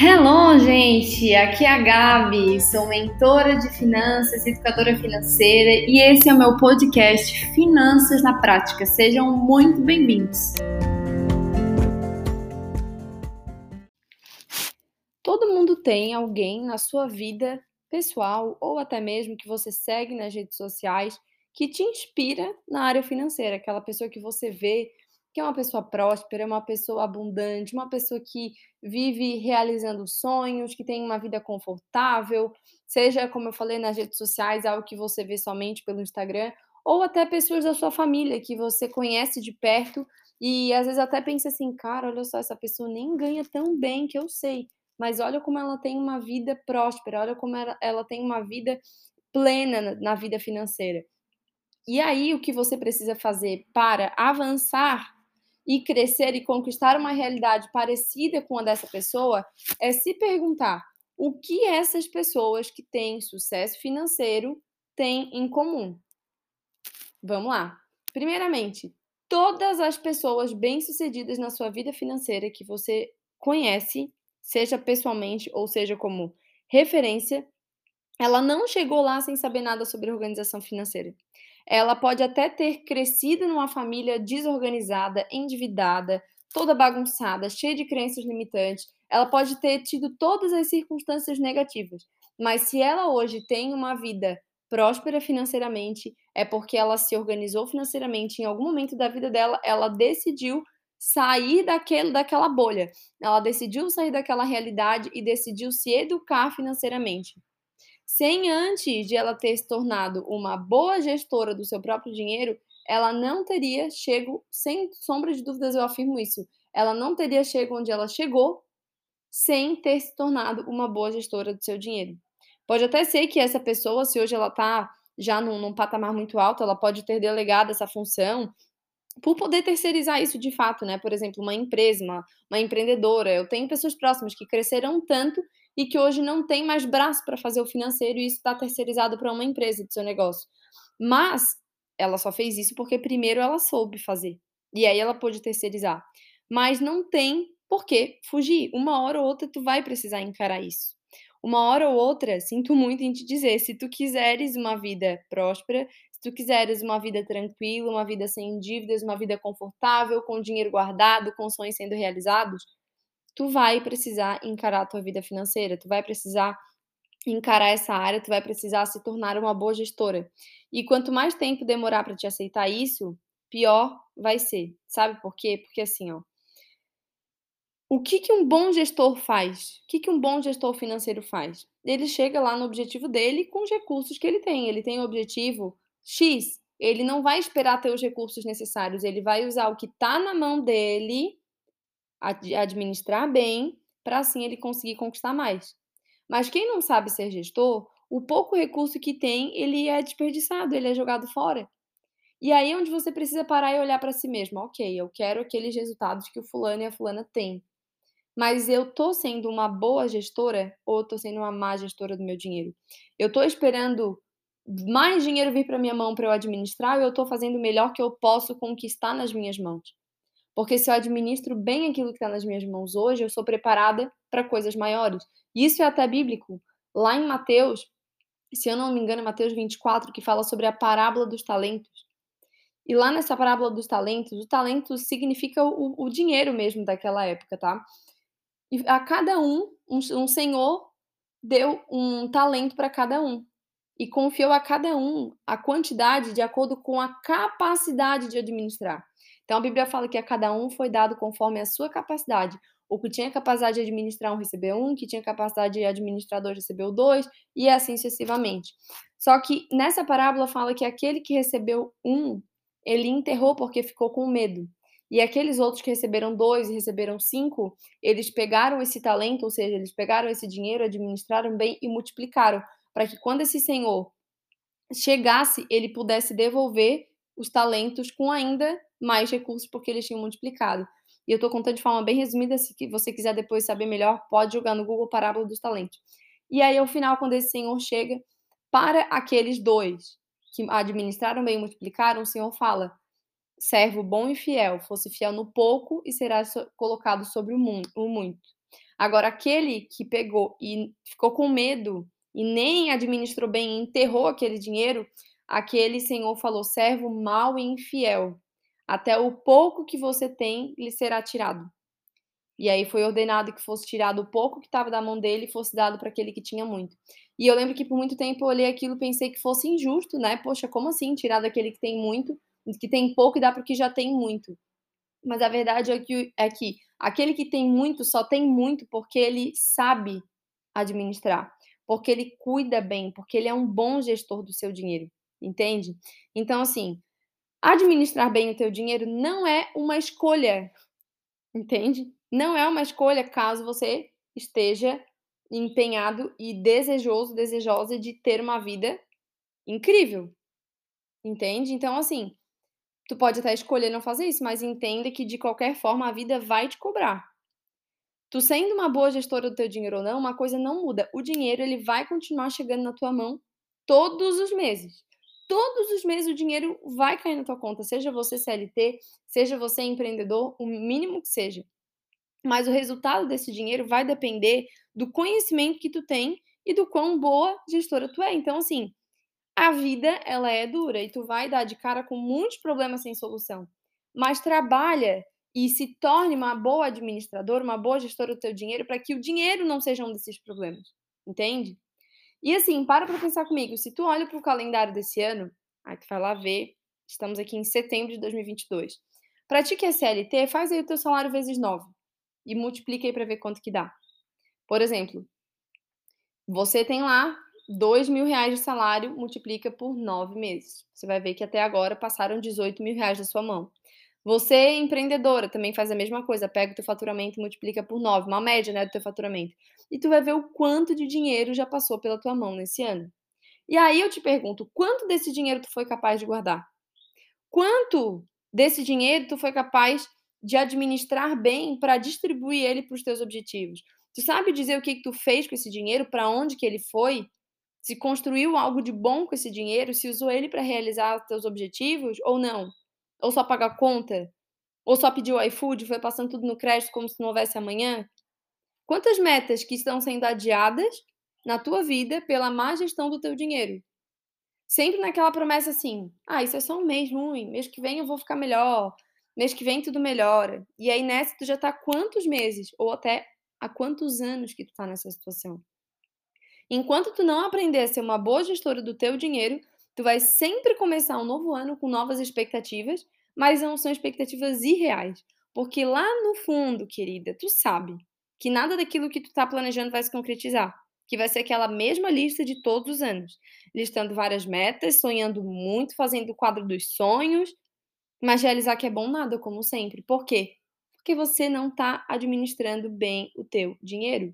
Hello, gente! Aqui é a Gabi, sou mentora de finanças, educadora financeira e esse é o meu podcast Finanças na Prática. Sejam muito bem-vindos! Todo mundo tem alguém na sua vida pessoal ou até mesmo que você segue nas redes sociais que te inspira na área financeira, aquela pessoa que você vê que é uma pessoa próspera, uma pessoa abundante, uma pessoa que vive realizando sonhos, que tem uma vida confortável, seja, como eu falei nas redes sociais, algo que você vê somente pelo Instagram, ou até pessoas da sua família que você conhece de perto e às vezes até pensa assim, cara, olha só, essa pessoa nem ganha tão bem que eu sei, mas olha como ela tem uma vida próspera, olha como ela, ela tem uma vida plena na, na vida financeira. E aí, o que você precisa fazer para avançar e crescer e conquistar uma realidade parecida com a dessa pessoa é se perguntar o que essas pessoas que têm sucesso financeiro têm em comum. Vamos lá. Primeiramente, todas as pessoas bem-sucedidas na sua vida financeira que você conhece, seja pessoalmente ou seja como referência, ela não chegou lá sem saber nada sobre organização financeira. Ela pode até ter crescido numa família desorganizada, endividada, toda bagunçada, cheia de crenças limitantes. Ela pode ter tido todas as circunstâncias negativas, mas se ela hoje tem uma vida próspera financeiramente, é porque ela se organizou financeiramente. Em algum momento da vida dela, ela decidiu sair daquele, daquela bolha. Ela decidiu sair daquela realidade e decidiu se educar financeiramente sem antes de ela ter se tornado uma boa gestora do seu próprio dinheiro, ela não teria chego, sem sombra de dúvidas eu afirmo isso, ela não teria chego onde ela chegou sem ter se tornado uma boa gestora do seu dinheiro. Pode até ser que essa pessoa, se hoje ela está já num, num patamar muito alto, ela pode ter delegado essa função por poder terceirizar isso de fato, né? Por exemplo, uma empresa, uma, uma empreendedora. Eu tenho pessoas próximas que cresceram tanto e que hoje não tem mais braço para fazer o financeiro e isso está terceirizado para uma empresa de seu negócio. Mas ela só fez isso porque primeiro ela soube fazer. E aí ela pôde terceirizar. Mas não tem por que fugir. Uma hora ou outra tu vai precisar encarar isso. Uma hora ou outra, sinto muito em te dizer, se tu quiseres uma vida próspera, se tu quiseres uma vida tranquila, uma vida sem dívidas, uma vida confortável, com dinheiro guardado, com sonhos sendo realizados, tu vai precisar encarar a tua vida financeira, tu vai precisar encarar essa área, tu vai precisar se tornar uma boa gestora. E quanto mais tempo demorar para te aceitar isso, pior vai ser. Sabe por quê? Porque assim, ó, o que, que um bom gestor faz? O que, que um bom gestor financeiro faz? Ele chega lá no objetivo dele com os recursos que ele tem. Ele tem o objetivo X. Ele não vai esperar ter os recursos necessários, ele vai usar o que está na mão dele administrar bem, para assim ele conseguir conquistar mais. Mas quem não sabe ser gestor, o pouco recurso que tem, ele é desperdiçado, ele é jogado fora. E aí é onde você precisa parar e olhar para si mesmo. Ok, eu quero aqueles resultados que o fulano e a fulana têm. Mas eu tô sendo uma boa gestora ou tô sendo uma má gestora do meu dinheiro? Eu tô esperando mais dinheiro vir para minha mão para eu administrar ou eu tô fazendo o melhor que eu posso conquistar nas minhas mãos? Porque se eu administro bem aquilo que está nas minhas mãos hoje, eu sou preparada para coisas maiores. Isso é até bíblico. Lá em Mateus, se eu não me engano, é Mateus 24, que fala sobre a parábola dos talentos. E lá nessa parábola dos talentos, o talento significa o, o dinheiro mesmo daquela época, tá? E a cada um, um, um senhor deu um talento para cada um e confiou a cada um a quantidade de acordo com a capacidade de administrar. Então a Bíblia fala que a cada um foi dado conforme a sua capacidade. O que tinha capacidade de administrar um recebeu um, que tinha capacidade de administrar dois recebeu dois, e assim sucessivamente. Só que nessa parábola fala que aquele que recebeu um, ele enterrou porque ficou com medo. E aqueles outros que receberam dois e receberam cinco, eles pegaram esse talento, ou seja, eles pegaram esse dinheiro, administraram bem e multiplicaram, para que quando esse senhor chegasse, ele pudesse devolver os talentos com ainda mais recursos porque eles tinham multiplicado. E eu estou contando de forma bem resumida, se você quiser depois saber melhor, pode jogar no Google Parábola dos Talentos. E aí, ao final, quando esse senhor chega, para aqueles dois que administraram bem e multiplicaram, o senhor fala: servo bom e fiel, fosse fiel no pouco e será colocado sobre o muito. Agora, aquele que pegou e ficou com medo e nem administrou bem, enterrou aquele dinheiro, aquele senhor falou: servo mau e infiel, até o pouco que você tem lhe será tirado. E aí foi ordenado que fosse tirado o pouco que estava da mão dele e fosse dado para aquele que tinha muito. E eu lembro que por muito tempo eu olhei aquilo e pensei que fosse injusto, né? Poxa, como assim tirar daquele que tem muito, que tem pouco e dá para o que já tem muito? Mas a verdade é que, é que aquele que tem muito só tem muito porque ele sabe administrar, porque ele cuida bem, porque ele é um bom gestor do seu dinheiro, entende? Então, assim, administrar bem o teu dinheiro não é uma escolha, entende? Não é uma escolha caso você esteja empenhado e desejoso, desejosa de ter uma vida incrível. Entende? Então, assim, tu pode até escolher não fazer isso, mas entenda que de qualquer forma a vida vai te cobrar. Tu sendo uma boa gestora do teu dinheiro ou não, uma coisa não muda. O dinheiro ele vai continuar chegando na tua mão todos os meses. Todos os meses o dinheiro vai cair na tua conta, seja você CLT, seja você empreendedor, o mínimo que seja. Mas o resultado desse dinheiro vai depender do conhecimento que tu tem e do quão boa gestora tu é. Então, assim, a vida ela é dura e tu vai dar de cara com muitos problemas sem solução. Mas trabalha e se torne uma boa administradora, uma boa gestora do teu dinheiro para que o dinheiro não seja um desses problemas. Entende? E assim, para para pensar comigo, se tu olha para o calendário desse ano, aí tu vai lá ver, estamos aqui em setembro de 2022. Para ti que é CLT, faz aí o teu salário vezes 9 e multiplica aí para ver quanto que dá. Por exemplo, você tem lá dois mil reais de salário, multiplica por nove meses. Você vai ver que até agora passaram 18 mil reais da sua mão. Você, empreendedora, também faz a mesma coisa. Pega o teu faturamento e multiplica por nove, uma média né, do teu faturamento. E tu vai ver o quanto de dinheiro já passou pela tua mão nesse ano. E aí eu te pergunto, quanto desse dinheiro tu foi capaz de guardar? Quanto desse dinheiro tu foi capaz de administrar bem para distribuir ele para os teus objetivos. Tu sabe dizer o que, que tu fez com esse dinheiro, para onde que ele foi? Se construiu algo de bom com esse dinheiro, se usou ele para realizar os teus objetivos ou não? Ou só pagar conta? Ou só pediu iFood, foi passando tudo no crédito como se não houvesse amanhã? Quantas metas que estão sendo adiadas na tua vida pela má gestão do teu dinheiro? Sempre naquela promessa assim: ah, isso é só um mês ruim, mês que vem eu vou ficar melhor, mês que vem tudo melhora. E aí nessa tu já tá quantos meses ou até há quantos anos que tu tá nessa situação? Enquanto tu não aprender a ser uma boa gestora do teu dinheiro, tu vai sempre começar um novo ano com novas expectativas, mas não são expectativas irreais, porque lá no fundo, querida, tu sabe que nada daquilo que tu tá planejando vai se concretizar, que vai ser aquela mesma lista de todos os anos, listando várias metas, sonhando muito, fazendo o quadro dos sonhos, mas realizar que é bom nada, como sempre. Por quê? Porque você não está administrando bem o teu dinheiro.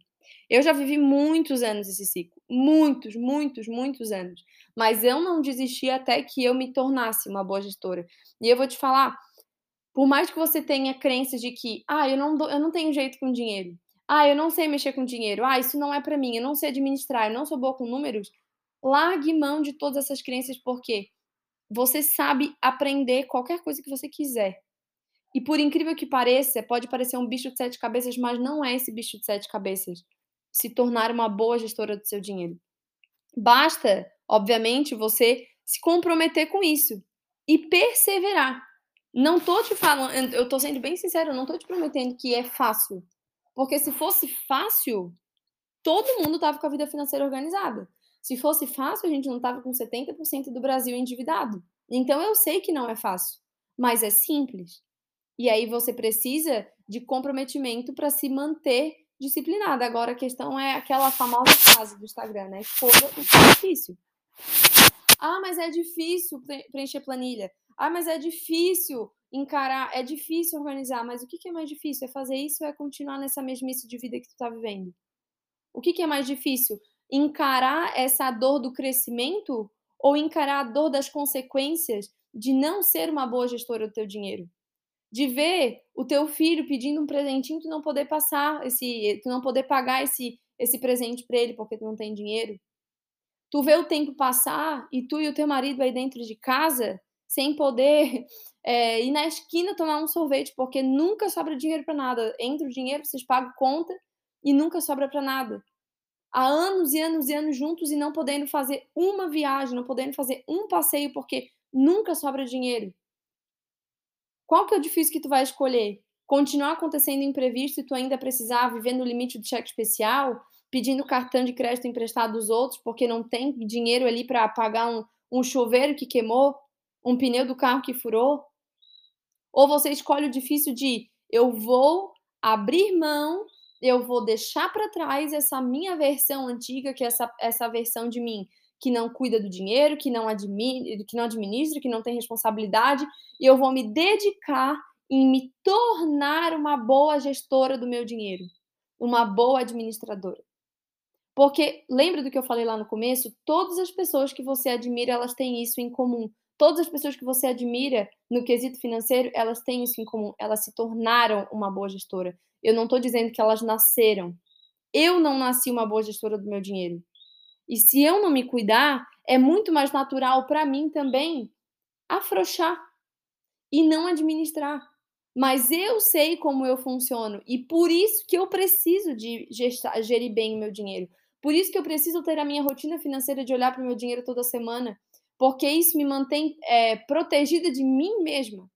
Eu já vivi muitos anos esse ciclo, muitos, muitos, muitos anos. Mas eu não desisti até que eu me tornasse uma boa gestora. E eu vou te falar, por mais que você tenha crenças de que, ah, eu não, dou, eu não tenho jeito com dinheiro, ah, eu não sei mexer com dinheiro, ah, isso não é para mim, eu não sei administrar, eu não sou boa com números, largue mão de todas essas crenças, porque você sabe aprender qualquer coisa que você quiser. E por incrível que pareça, pode parecer um bicho de sete cabeças, mas não é esse bicho de sete cabeças. Se tornar uma boa gestora do seu dinheiro. Basta, obviamente, você se comprometer com isso e perseverar. Não tô te falando, eu tô sendo bem sincero, não tô te prometendo que é fácil. Porque se fosse fácil, todo mundo tava com a vida financeira organizada. Se fosse fácil, a gente não estava com 70% do Brasil endividado. Então eu sei que não é fácil, mas é simples. E aí você precisa de comprometimento para se manter disciplinada. Agora a questão é aquela famosa frase do Instagram, né? Escolha o que é difícil. Ah, mas é difícil preencher planilha. Ah, mas é difícil encarar, é difícil organizar. Mas o que é mais difícil? É fazer isso ou é continuar nessa mesmice de vida que tu está vivendo? O que é mais difícil? encarar essa dor do crescimento ou encarar a dor das consequências de não ser uma boa gestora do teu dinheiro? De ver o teu filho pedindo um presentinho, tu não poder passar esse, tu não poder pagar esse esse presente para ele porque tu não tem dinheiro. Tu vê o tempo passar e tu e o teu marido aí dentro de casa sem poder é, ir na esquina tomar um sorvete porque nunca sobra dinheiro para nada. Entra o dinheiro, vocês pagam conta e nunca sobra para nada. Há anos e anos e anos juntos e não podendo fazer uma viagem, não podendo fazer um passeio porque nunca sobra dinheiro. Qual que é o difícil que tu vai escolher? Continuar acontecendo imprevisto e tu ainda precisar viver no limite do cheque especial, pedindo cartão de crédito emprestado dos outros porque não tem dinheiro ali para pagar um, um chuveiro que queimou, um pneu do carro que furou? Ou você escolhe o difícil de eu vou abrir mão, eu vou deixar para trás essa minha versão antiga, que é essa, essa versão de mim que não cuida do dinheiro, que não, admi que não administra, que não tem responsabilidade, e eu vou me dedicar em me tornar uma boa gestora do meu dinheiro, uma boa administradora. Porque lembra do que eu falei lá no começo? Todas as pessoas que você admira, elas têm isso em comum. Todas as pessoas que você admira no quesito financeiro, elas têm isso em comum. Elas se tornaram uma boa gestora. Eu não estou dizendo que elas nasceram. Eu não nasci uma boa gestora do meu dinheiro. E se eu não me cuidar, é muito mais natural para mim também afrouxar e não administrar. Mas eu sei como eu funciono e por isso que eu preciso de gestar, gerir bem o meu dinheiro. Por isso que eu preciso ter a minha rotina financeira de olhar para o meu dinheiro toda semana, porque isso me mantém é, protegida de mim mesma.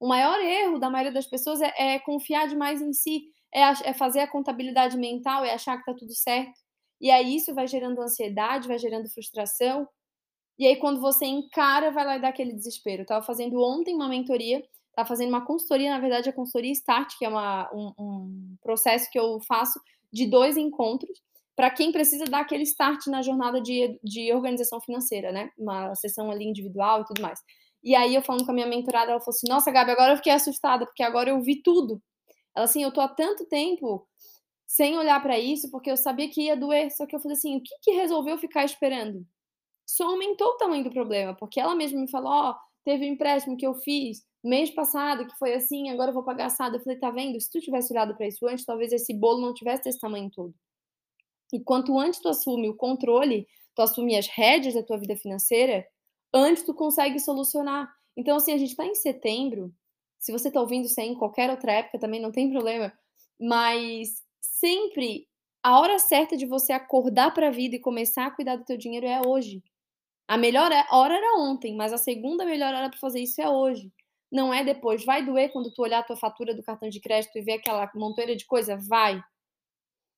O maior erro da maioria das pessoas é, é confiar demais em si, é, é, fazer a contabilidade mental, é achar que está tudo certo. E aí isso vai gerando ansiedade, vai gerando frustração. E aí quando você encara, vai lá e dá aquele desespero. Eu tava fazendo ontem uma mentoria, tava fazendo uma consultoria, na verdade a consultoria Start, que é uma, um, um processo que eu faço de dois encontros para quem precisa dar aquele start na jornada de, de organização financeira, né? Uma sessão ali individual e tudo mais. E aí eu falando com a minha mentorada, ela falou assim: "Nossa, Gabi, agora eu fiquei assustada, porque agora eu vi tudo". Ela assim: "Eu tô há tanto tempo sem olhar para isso, porque eu sabia que ia doer. Só que eu falei assim: o que, que resolveu ficar esperando? Só aumentou o tamanho do problema, porque ela mesma me falou: ó, oh, teve um empréstimo que eu fiz mês passado, que foi assim, agora eu vou pagar assado. Eu falei: tá vendo? Se tu tivesse olhado para isso antes, talvez esse bolo não tivesse desse tamanho todo. E quanto antes tu assume o controle, tu assume as rédeas da tua vida financeira, antes tu consegue solucionar. Então, assim, a gente tá em setembro. Se você tá ouvindo isso aí em qualquer outra época, também não tem problema. Mas sempre a hora certa de você acordar para a vida e começar a cuidar do teu dinheiro é hoje. A melhor hora era ontem, mas a segunda melhor hora para fazer isso é hoje. Não é depois. Vai doer quando tu olhar a tua fatura do cartão de crédito e ver aquela montoeira de coisa? Vai.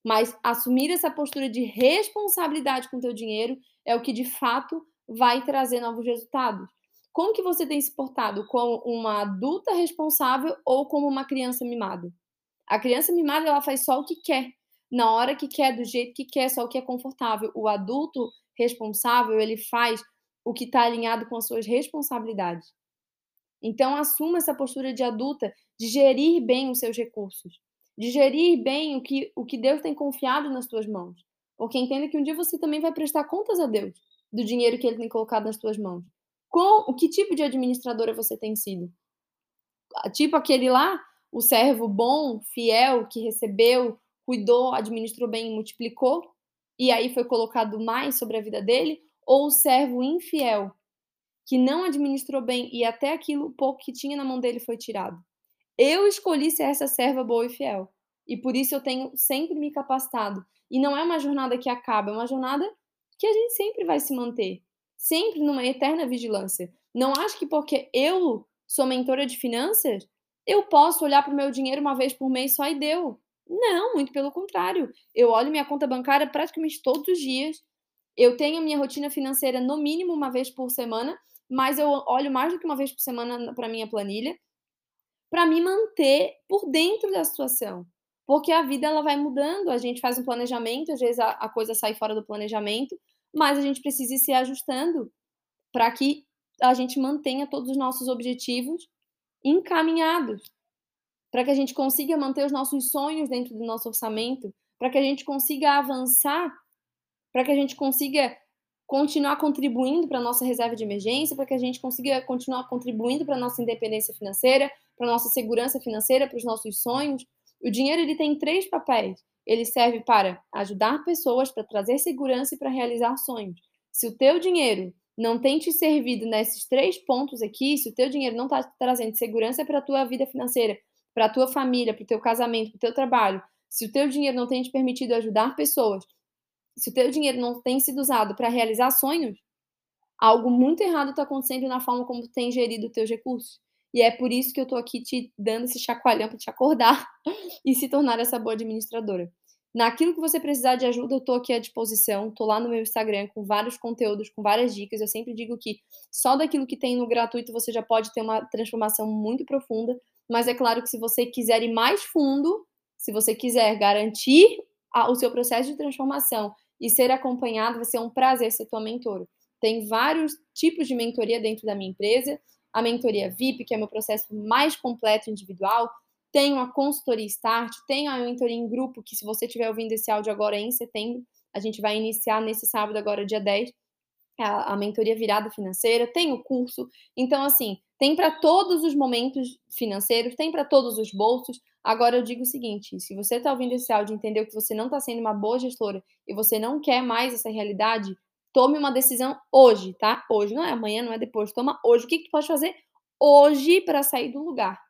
Mas assumir essa postura de responsabilidade com o teu dinheiro é o que de fato vai trazer novos resultados. Como que você tem se portado? Como uma adulta responsável ou como uma criança mimada? A criança mimada, ela faz só o que quer, na hora que quer, do jeito que quer, só o que é confortável. O adulto responsável, ele faz o que está alinhado com as suas responsabilidades. Então, assuma essa postura de adulta, de gerir bem os seus recursos, de gerir bem o que, o que Deus tem confiado nas tuas mãos. Porque entenda que um dia você também vai prestar contas a Deus do dinheiro que Ele tem colocado nas tuas mãos. Com o que tipo de administradora você tem sido? Tipo aquele lá o servo bom, fiel, que recebeu, cuidou, administrou bem e multiplicou, e aí foi colocado mais sobre a vida dele, ou o servo infiel, que não administrou bem e até aquilo pouco que tinha na mão dele foi tirado. Eu escolhi ser essa serva boa e fiel, e por isso eu tenho sempre me capacitado. E não é uma jornada que acaba, é uma jornada que a gente sempre vai se manter, sempre numa eterna vigilância. Não acho que porque eu sou mentora de finanças, eu posso olhar para o meu dinheiro uma vez por mês só e deu. Não, muito pelo contrário. Eu olho minha conta bancária praticamente todos os dias. Eu tenho minha rotina financeira no mínimo uma vez por semana, mas eu olho mais do que uma vez por semana para minha planilha, para me manter por dentro da situação. Porque a vida ela vai mudando, a gente faz um planejamento, às vezes a, a coisa sai fora do planejamento, mas a gente precisa ir se ajustando para que a gente mantenha todos os nossos objetivos encaminhados para que a gente consiga manter os nossos sonhos dentro do nosso orçamento, para que a gente consiga avançar, para que a gente consiga continuar contribuindo para a nossa reserva de emergência, para que a gente consiga continuar contribuindo para a nossa independência financeira, para a nossa segurança financeira, para os nossos sonhos. O dinheiro ele tem três papéis. Ele serve para ajudar pessoas, para trazer segurança e para realizar sonhos. Se o teu dinheiro não tem te servido nesses três pontos aqui, se o teu dinheiro não está trazendo segurança para a tua vida financeira, para a tua família, para o teu casamento, para o teu trabalho, se o teu dinheiro não tem te permitido ajudar pessoas, se o teu dinheiro não tem sido usado para realizar sonhos, algo muito errado está acontecendo na forma como tu tem gerido os teus recursos. E é por isso que eu estou aqui te dando esse chacoalhão para te acordar e se tornar essa boa administradora. Naquilo que você precisar de ajuda, eu estou aqui à disposição. Estou lá no meu Instagram com vários conteúdos, com várias dicas. Eu sempre digo que só daquilo que tem no gratuito você já pode ter uma transformação muito profunda. Mas é claro que se você quiser ir mais fundo, se você quiser garantir o seu processo de transformação e ser acompanhado, vai ser um prazer ser tua mentora. Tem vários tipos de mentoria dentro da minha empresa. A mentoria VIP, que é meu processo mais completo individual, tenho a consultoria Start, tenho a mentoria em grupo, que se você estiver ouvindo esse áudio agora em setembro, a gente vai iniciar nesse sábado, agora dia 10, a, a mentoria virada financeira, tem o curso. Então, assim, tem para todos os momentos financeiros, tem para todos os bolsos. Agora eu digo o seguinte: se você está ouvindo esse áudio e entendeu que você não está sendo uma boa gestora e você não quer mais essa realidade, tome uma decisão hoje, tá? Hoje, não é amanhã, não é depois. Toma hoje. O que, que tu pode fazer hoje para sair do lugar?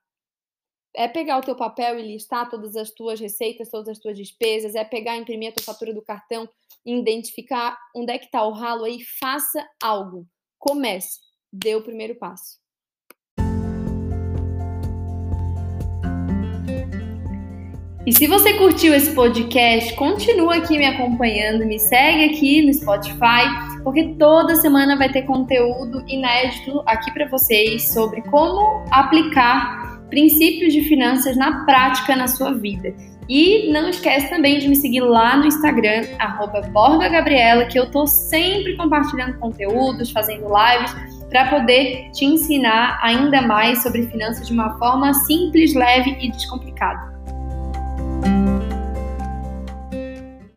É pegar o teu papel e listar todas as tuas receitas, todas as tuas despesas, é pegar, imprimir a tua fatura do cartão e identificar onde é que está o ralo aí, faça algo. Comece, dê o primeiro passo. E se você curtiu esse podcast, continua aqui me acompanhando, me segue aqui no Spotify, porque toda semana vai ter conteúdo inédito aqui para vocês sobre como aplicar princípios de finanças na prática na sua vida. E não esquece também de me seguir lá no Instagram, BorgaGabriela, que eu tô sempre compartilhando conteúdos, fazendo lives, para poder te ensinar ainda mais sobre finanças de uma forma simples, leve e descomplicada.